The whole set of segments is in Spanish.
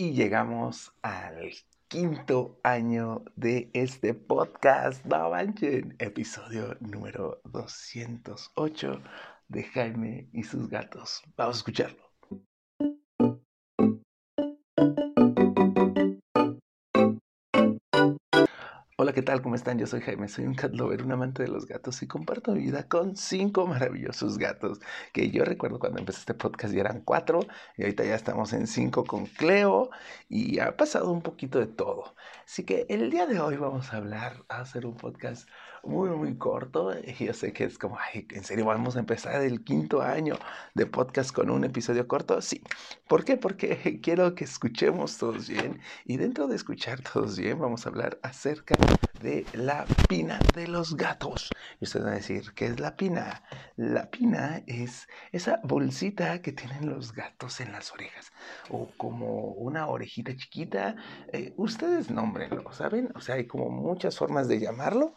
y llegamos al quinto año de este podcast. No manchen, episodio número 208 de Jaime y sus gatos. Vamos a escucharlo. Hola, ¿qué tal? ¿Cómo están? Yo soy Jaime, soy un cat lover, un amante de los gatos y comparto mi vida con cinco maravillosos gatos que yo recuerdo cuando empecé este podcast ya eran cuatro y ahorita ya estamos en cinco con Cleo y ha pasado un poquito de todo. Así que el día de hoy vamos a hablar, a hacer un podcast muy, muy corto. Y yo sé que es como, ay, ¿en serio vamos a empezar el quinto año de podcast con un episodio corto? Sí. ¿Por qué? Porque quiero que escuchemos todos bien. Y dentro de escuchar todos bien, vamos a hablar acerca de la pina de los gatos. Y ustedes van a decir, ¿qué es la pina? La pina es esa bolsita que tienen los gatos en las orejas. O como una orejita chiquita. Eh, ustedes nómbrenlo, ¿saben? O sea, hay como muchas formas de llamarlo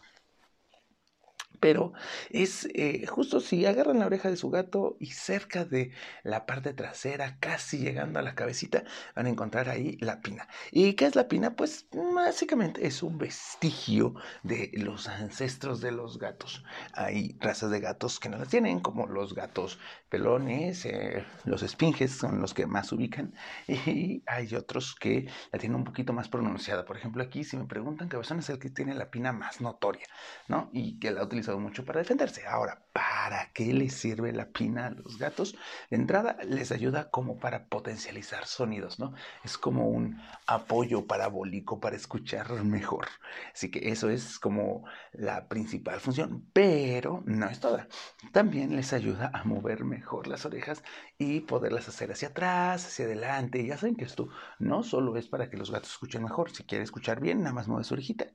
pero es eh, justo si agarran la oreja de su gato y cerca de la parte trasera, casi llegando a la cabecita, van a encontrar ahí la pina. ¿Y qué es la pina? Pues básicamente es un vestigio de los ancestros de los gatos. Hay razas de gatos que no la tienen, como los gatos pelones, eh, los esfinges son los que más ubican, y hay otros que la tienen un poquito más pronunciada. Por ejemplo, aquí si me preguntan, Cabezón es el que tiene la pina más notoria, ¿no? Y que la ha mucho para defenderse. Ahora, ¿para qué les sirve la pina a los gatos? De entrada, les ayuda como para potencializar sonidos, ¿no? Es como un apoyo parabólico para escuchar mejor. Así que eso es como la principal función, pero no es toda. También les ayuda a mover mejor las orejas y poderlas hacer hacia atrás, hacia adelante. Ya saben que esto no solo es para que los gatos escuchen mejor. Si quiere escuchar bien, nada más mueve su orejita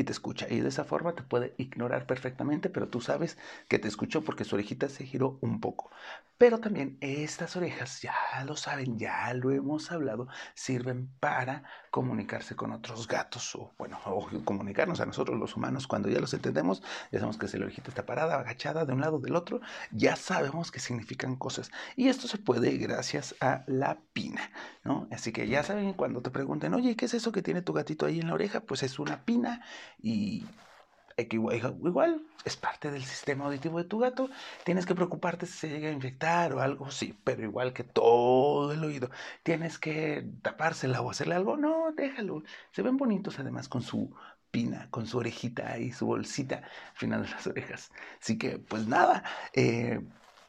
y te escucha. Y de esa forma te puede ignorar perfectamente, pero tú sabes que te escuchó porque su orejita se giró un poco. Pero también estas orejas, ya lo saben, ya lo hemos hablado, sirven para comunicarse con otros gatos o, bueno, o comunicarnos a nosotros los humanos cuando ya los entendemos, ya sabemos que si la orejita está parada, agachada de un lado del otro, ya sabemos que significan cosas. Y esto se puede gracias a la pina, ¿no? Así que ya saben, cuando te pregunten, oye, ¿qué es eso que tiene tu gatito ahí en la oreja? Pues es una pina y igual es parte del sistema auditivo de tu gato. Tienes que preocuparte si se llega a infectar o algo, sí, pero igual que todo el oído. Tienes que tapársela o hacerle algo, no, déjalo. Se ven bonitos además con su pina, con su orejita y su bolsita al final de las orejas. Así que, pues nada, eh,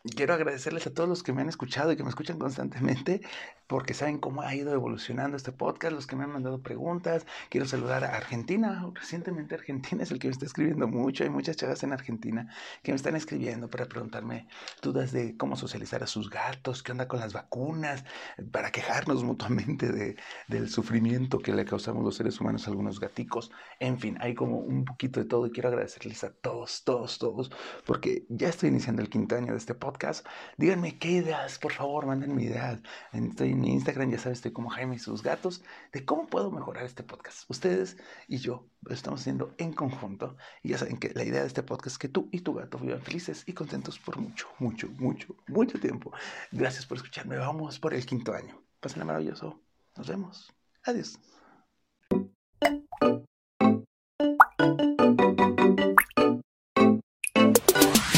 quiero agradecerles a todos los que me han escuchado y que me escuchan constantemente porque saben cómo ha ido evolucionando este podcast, los que me han mandado preguntas. Quiero saludar a Argentina. Recientemente Argentina es el que me está escribiendo mucho. Hay muchas chavas en Argentina que me están escribiendo para preguntarme dudas de cómo socializar a sus gatos, qué onda con las vacunas, para quejarnos mutuamente de, del sufrimiento que le causamos los seres humanos a algunos gaticos. En fin, hay como un poquito de todo y quiero agradecerles a todos, todos, todos, porque ya estoy iniciando el quinto año de este podcast. Díganme qué ideas, por favor, mándenme ideas. Estoy mi Instagram, ya sabes, estoy como Jaime y sus gatos, de cómo puedo mejorar este podcast. Ustedes y yo lo estamos haciendo en conjunto. Y ya saben que la idea de este podcast es que tú y tu gato vivan felices y contentos por mucho, mucho, mucho, mucho tiempo. Gracias por escucharme. Vamos por el quinto año. Pasen maravilloso. Nos vemos. Adiós.